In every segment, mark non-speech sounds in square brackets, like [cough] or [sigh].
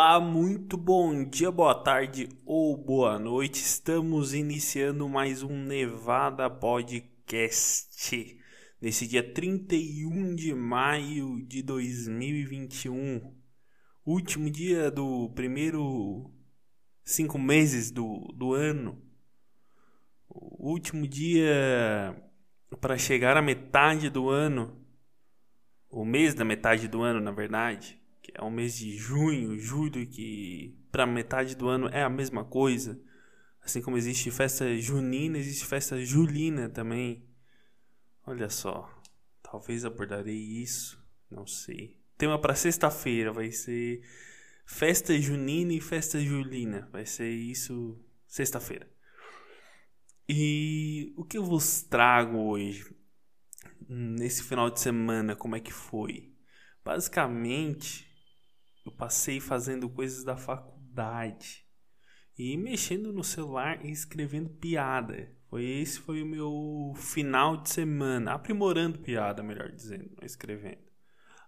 Olá, muito bom dia, boa tarde ou boa noite. Estamos iniciando mais um Nevada Podcast. Nesse dia 31 de maio de 2021, último dia do primeiro cinco meses do, do ano, o último dia para chegar à metade do ano, o mês da metade do ano, na verdade que é o mês de junho, julho, que para metade do ano é a mesma coisa. Assim como existe festa junina, existe festa julina também. Olha só, talvez abordarei isso, não sei. Tema para sexta-feira vai ser festa junina e festa julina. Vai ser isso sexta-feira. E o que eu vos trago hoje, nesse final de semana, como é que foi? Basicamente, eu passei fazendo coisas da faculdade e mexendo no celular e escrevendo piada. Foi esse foi o meu final de semana, aprimorando piada, melhor dizendo, escrevendo,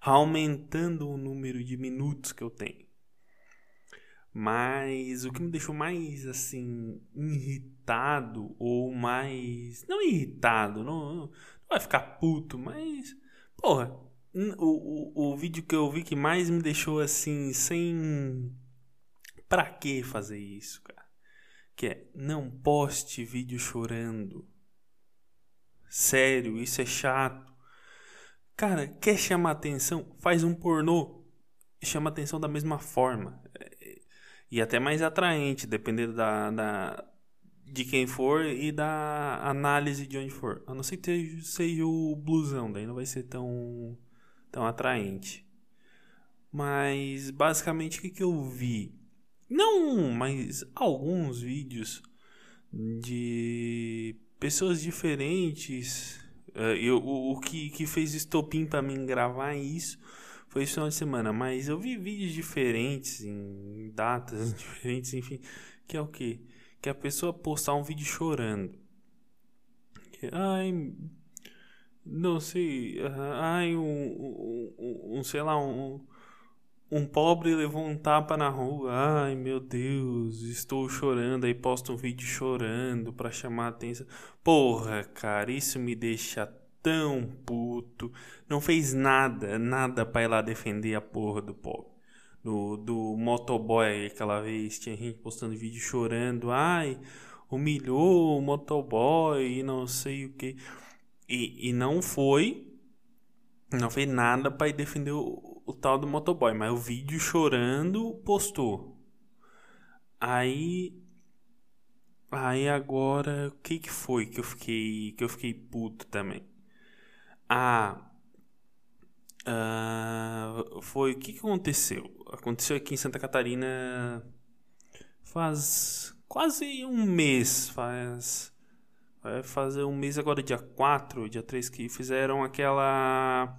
aumentando o número de minutos que eu tenho. Mas o que me deixou mais assim irritado ou mais não irritado, não, não vai ficar puto, mas porra, o, o, o vídeo que eu vi que mais me deixou assim, sem. Pra que fazer isso, cara? Que é não poste vídeo chorando. Sério, isso é chato. Cara, quer chamar atenção? Faz um pornô. Chama atenção da mesma forma. E até mais atraente, dependendo da, da, de quem for e da análise de onde for. A não ser que seja o blusão, daí não vai ser tão tão atraente. Mas basicamente o que, que eu vi? Não, mas alguns vídeos de pessoas diferentes. Uh, eu, o, o que, que fez estopim para mim gravar isso foi esse final de semana. Mas eu vi vídeos diferentes, em datas [laughs] diferentes, enfim. Que é o que? Que a pessoa postar um vídeo chorando. Que, ai, não sei, ai, um, um, um, sei lá, um, um pobre levou um tapa na rua, ai meu Deus, estou chorando, aí posta um vídeo chorando pra chamar a atenção. Porra, cara, isso me deixa tão puto. Não fez nada, nada pra ir lá defender a porra do pobre. Do, do motoboy aquela vez, tinha gente postando vídeo chorando, ai, humilhou o motoboy e não sei o que. E, e não foi. Não fez nada para defender o, o, tal do motoboy. Mas o vídeo chorando postou. Aí. Aí agora. O que que foi que eu fiquei. Que eu fiquei puto também? Ah. Uh, foi o que, que aconteceu? Aconteceu aqui em Santa Catarina faz quase um mês, faz Vai fazer um mês agora, dia 4, dia 3, que fizeram aquela.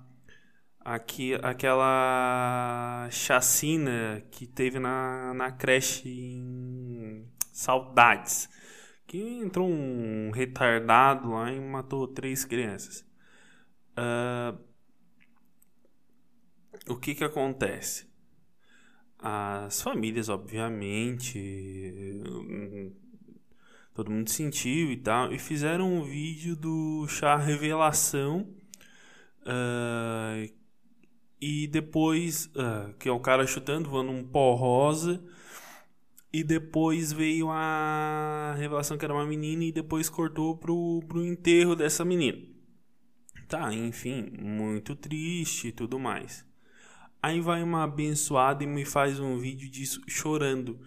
Aqui, aquela chacina que teve na, na creche em Saudades. Que entrou um retardado lá e matou três crianças. Uh, o que que acontece? As famílias, obviamente, todo mundo sentiu e tal. E fizeram um vídeo do chá revelação. Uh, e depois, uh, que é o cara chutando, voando um pó rosa. E depois veio a revelação que era uma menina e depois cortou pro, pro enterro dessa menina. Tá, enfim, muito triste e tudo mais. Aí vai uma abençoada e me faz um vídeo disso chorando.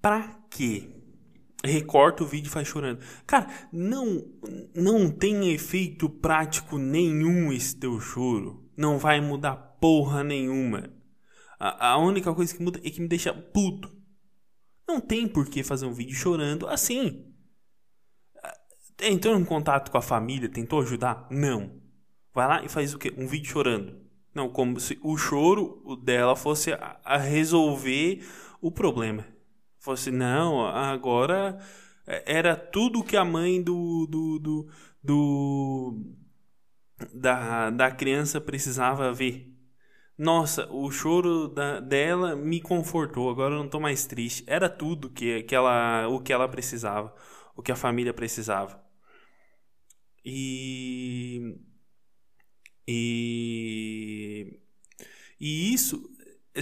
Pra quê? Recorta o vídeo e faz chorando. Cara, não não tem efeito prático nenhum esse teu choro. Não vai mudar porra nenhuma. A, a única coisa que muda é que me deixa puto. Não tem por que fazer um vídeo chorando assim. Entrou em contato com a família, tentou ajudar? Não. Vai lá e faz o quê? Um vídeo chorando. Não, como se o choro dela fosse a, a resolver o problema. Fosse, não, agora era tudo que a mãe do, do, do, do da, da criança precisava ver. Nossa, o choro da, dela me confortou. Agora eu não tô mais triste. Era tudo que, que ela, o que ela precisava, o que a família precisava. E e e isso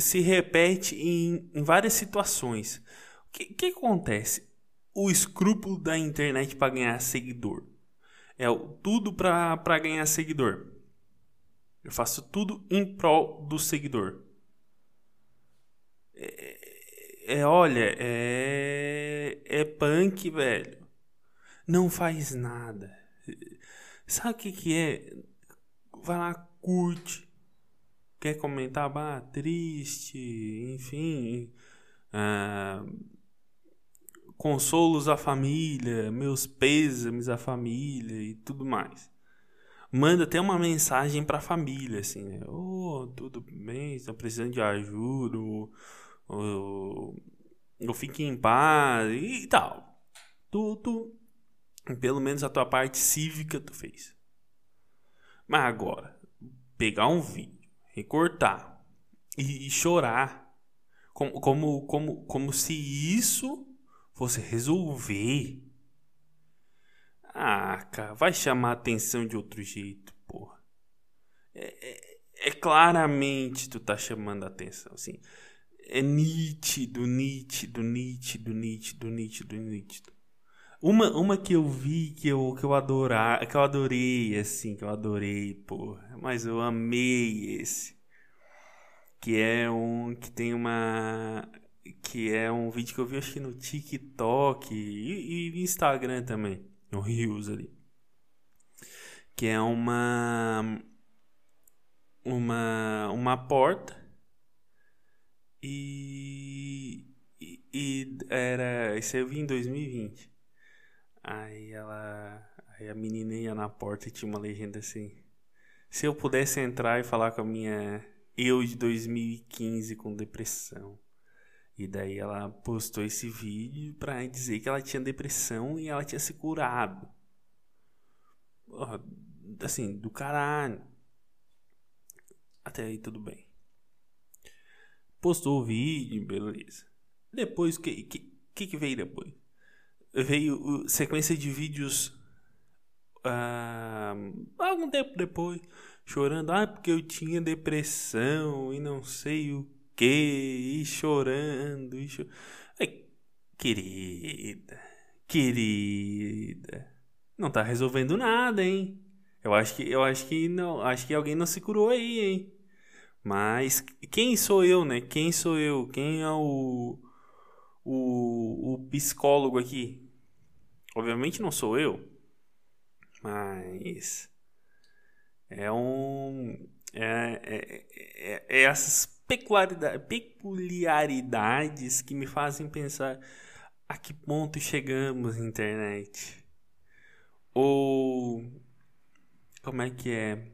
se repete em, em várias situações. Que, que acontece? O escrúpulo da internet para ganhar seguidor. É o tudo para ganhar seguidor. Eu faço tudo em prol do seguidor. É, é olha, é, é punk, velho. Não faz nada. Sabe o que, que é? Vai lá, curte. Quer comentar? Bah, triste, enfim. Ah, consolos à família, meus pêsames à família e tudo mais manda até uma mensagem para a família, assim, né? Oh, tudo bem, estão precisando de ajuda, ou, ou, ou fique em paz e tal. Tu, tu, pelo menos a tua parte cívica tu fez. Mas agora, pegar um vídeo, recortar e, e chorar, como, como, como, como se isso fosse resolver ah, cara, vai chamar atenção de outro jeito, porra. É, é, é claramente tu tá chamando atenção, assim. É nítido, nítido, nítido, nítido, nítido, nítido. Uma, uma que eu vi que eu, que eu adorar, que eu adorei, assim, que eu adorei, porra. Mas eu amei esse. Que é um. Que tem uma. Que é um vídeo que eu vi acho que no TikTok e, e Instagram também no Rios ali. Que é uma uma uma porta e, e, e era isso eu vi em 2020. Aí ela aí a menina ia na porta e tinha uma legenda assim: se eu pudesse entrar e falar com a minha eu de 2015 com depressão. E daí ela postou esse vídeo pra dizer que ela tinha depressão e ela tinha se curado. Assim, do caralho. Até aí tudo bem. Postou o vídeo, beleza. Depois, o que, que, que veio depois? Veio sequência de vídeos uh, algum tempo depois, chorando, ah, porque eu tinha depressão e não sei o quê, e chorando, e. Ai, querida, querida, não tá resolvendo nada, hein? Eu acho que eu acho que não, acho que alguém não se curou aí, hein? Mas quem sou eu, né? Quem sou eu? Quem é o o, o psicólogo aqui? Obviamente não sou eu, mas é um é, é, é, é essas peculiaridades que me fazem pensar a que ponto chegamos na internet. Ou como é que é?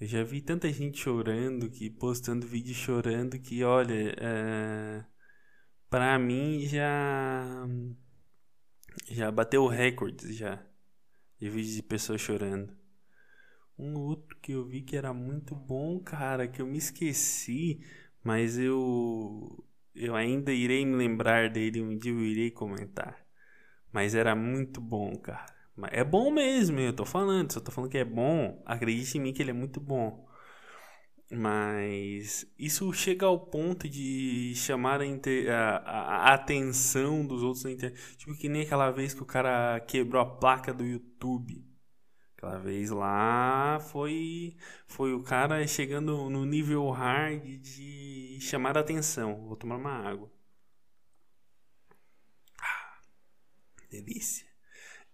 Eu já vi tanta gente chorando que postando vídeo chorando que olha, é, pra mim já já bateu recordes já de vídeos de pessoas chorando. Um outro que eu vi que era muito bom, cara, que eu me esqueci, mas eu eu ainda irei me lembrar dele, um dia eu irei comentar. Mas era muito bom, cara. É bom mesmo, eu tô falando, se eu tô falando que é bom, acredite em mim que ele é muito bom. Mas isso chega ao ponto de chamar a, a, a, atenção dos outros na internet. Tipo que nem aquela vez que o cara quebrou a placa do YouTube. Aquela vez lá foi foi o cara chegando no nível hard de chamar a atenção. Vou tomar uma água. Ah, delícia.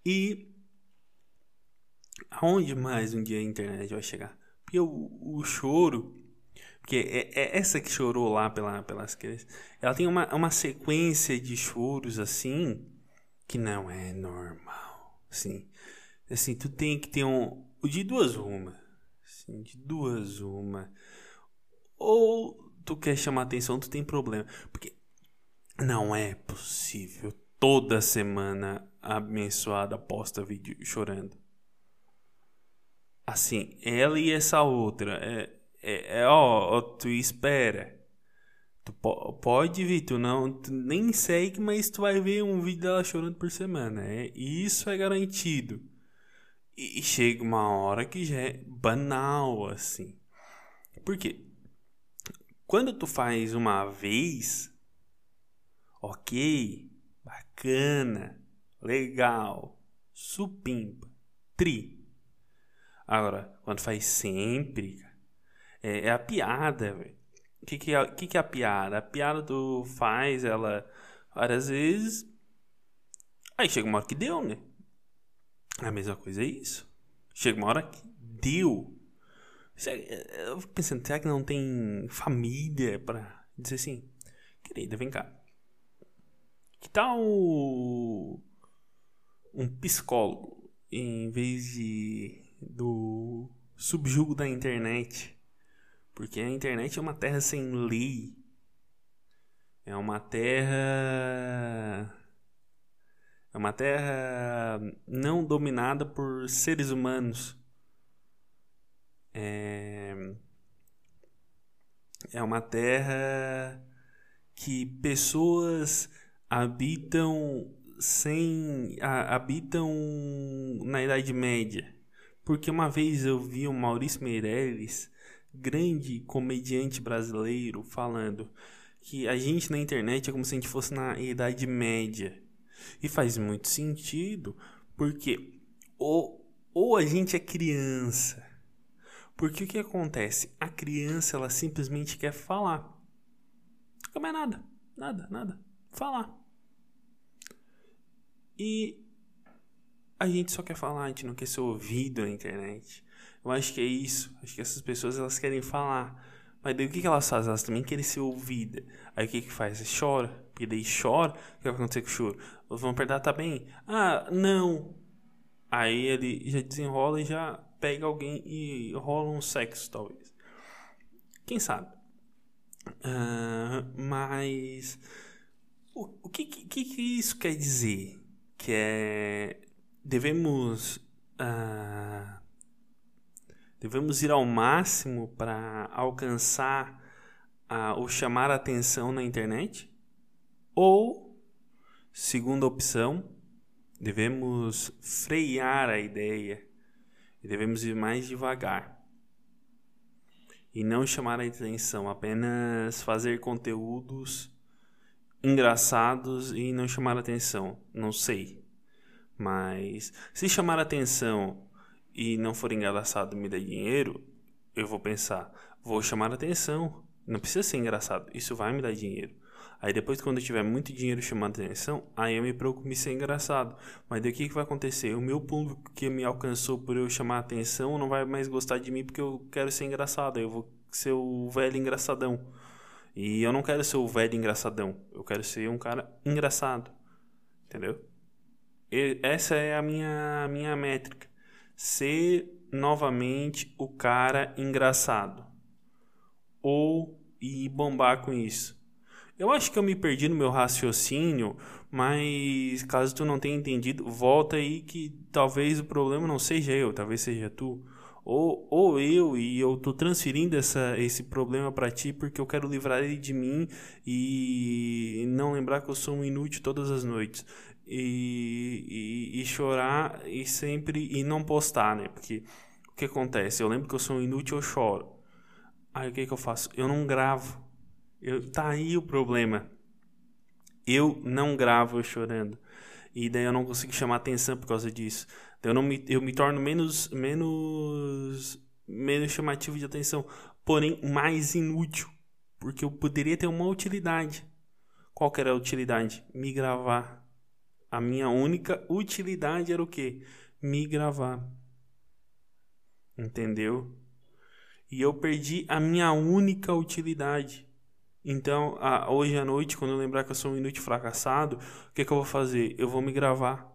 E aonde mais um dia a internet vai chegar? Porque o, o choro porque é, é, essa que chorou lá pela, pelas crianças, ela tem uma, uma sequência de choros assim que não é normal. Assim, Assim, tu tem que ter um. De duas uma. Assim, de duas uma. Ou tu quer chamar atenção, tu tem problema. Porque não é possível toda semana a abençoada posta vídeo chorando. Assim, ela e essa outra. É, é, é ó, ó, tu espera. Tu po pode vir, tu não, tu nem segue, mas tu vai ver um vídeo dela chorando por semana. É, isso é garantido. E, chega uma hora que já é banal, assim. Por quê? Quando tu faz uma vez, ok, bacana, legal, supimpa, tri. Agora, quando faz sempre, é, é a piada, velho. O que, que, é, que, que é a piada? A piada tu faz ela várias vezes. Aí chega uma hora que deu, né? A mesma coisa é isso. Chega uma hora que deu. Eu fico pensando, será que não tem família pra dizer assim? Querida, vem cá. Que tal um psicólogo em vez de do subjugo da internet? Porque a internet é uma terra sem lei. É uma terra. É uma terra não dominada por seres humanos. É, é uma terra que pessoas habitam sem habitam na Idade Média. Porque uma vez eu vi o Maurício Meirelles, grande comediante brasileiro, falando que a gente na internet é como se a gente fosse na Idade Média. E faz muito sentido, porque ou, ou a gente é criança porque o que acontece? A criança ela simplesmente quer falar. Não é nada, nada, nada. Falar. E a gente só quer falar, a gente não quer ser ouvido na internet. Eu acho que é isso. Acho que essas pessoas elas querem falar. Mas daí o que, que elas fazem? Elas também querem ser ouvidas. Aí o que que faz? Chora. Porque daí chora. O que vai acontecer com o choro? Vão perder, tá bem? Ah, não. Aí ele já desenrola e já pega alguém e rola um sexo, talvez. Quem sabe? Uh, mas o, o que, que, que, isso quer dizer? Que é devemos uh, devemos ir ao máximo para alcançar uh, ou chamar a atenção na internet? Ou, segunda opção, devemos frear a ideia e devemos ir mais devagar. E não chamar a atenção, apenas fazer conteúdos engraçados e não chamar a atenção. Não sei. Mas se chamar a atenção e não for engraçado e me der dinheiro, eu vou pensar, vou chamar atenção. Não precisa ser engraçado, isso vai me dar dinheiro. Aí depois, quando eu tiver muito dinheiro chamando atenção, aí eu me preocupo em ser engraçado. Mas daí o que, que vai acontecer? O meu público que me alcançou por eu chamar atenção não vai mais gostar de mim porque eu quero ser engraçado. Eu vou ser o velho engraçadão. E eu não quero ser o velho engraçadão. Eu quero ser um cara engraçado. Entendeu? E essa é a minha, minha métrica. Ser novamente o cara engraçado. Ou e bombar com isso. Eu acho que eu me perdi no meu raciocínio, mas caso tu não tenha entendido, volta aí que talvez o problema não seja eu, talvez seja tu. Ou, ou eu e eu tô transferindo essa, esse problema para ti porque eu quero livrar ele de mim e não lembrar que eu sou um inútil todas as noites. E, e, e chorar e sempre e não postar, né? Porque o que acontece? Eu lembro que eu sou um inútil, eu choro. Aí o que, que eu faço? Eu não gravo. Eu, tá aí o problema. Eu não gravo eu chorando. E daí eu não consigo chamar atenção por causa disso. Eu, não me, eu me torno menos, menos, menos chamativo de atenção. Porém, mais inútil. Porque eu poderia ter uma utilidade. Qual que era a utilidade? Me gravar. A minha única utilidade era o quê? Me gravar. Entendeu? E eu perdi a minha única utilidade. Então, hoje à noite, quando eu lembrar que eu sou um inútil fracassado, o que, que eu vou fazer? Eu vou me gravar.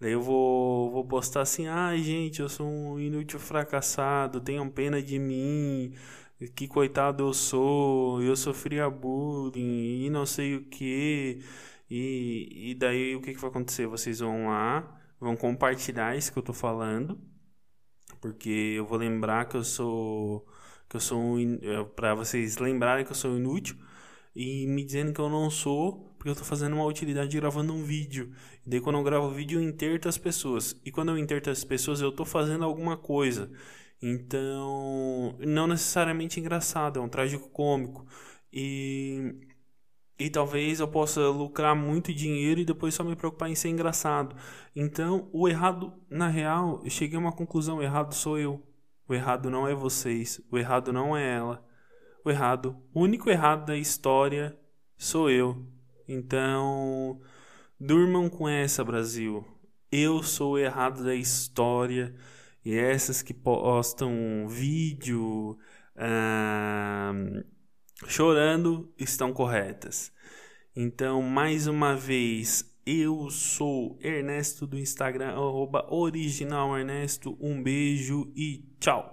Daí eu vou, vou postar assim: ai, gente, eu sou um inútil fracassado, tenham pena de mim, que coitado eu sou, eu sofria bullying e não sei o que. E, e daí o que, que vai acontecer? Vocês vão lá, vão compartilhar isso que eu tô falando, porque eu vou lembrar que eu sou que eu sou um, para vocês lembrarem que eu sou inútil e me dizendo que eu não sou porque eu tô fazendo uma utilidade gravando um vídeo. E daí quando eu gravo vídeo eu interto as pessoas. E quando eu interto as pessoas eu tô fazendo alguma coisa. Então, não necessariamente engraçado, é um trágico cômico. E e talvez eu possa lucrar muito dinheiro e depois só me preocupar em ser engraçado. Então, o errado, na real, eu cheguei a uma conclusão: o errado sou eu. O errado não é vocês. O errado não é ela. O errado, o único errado da história sou eu. Então, durmam com essa, Brasil. Eu sou o errado da história. E essas que postam vídeo. Ah, chorando estão corretas. Então, mais uma vez, eu sou Ernesto do Instagram, arroba original Ernesto. Um beijo e tchau!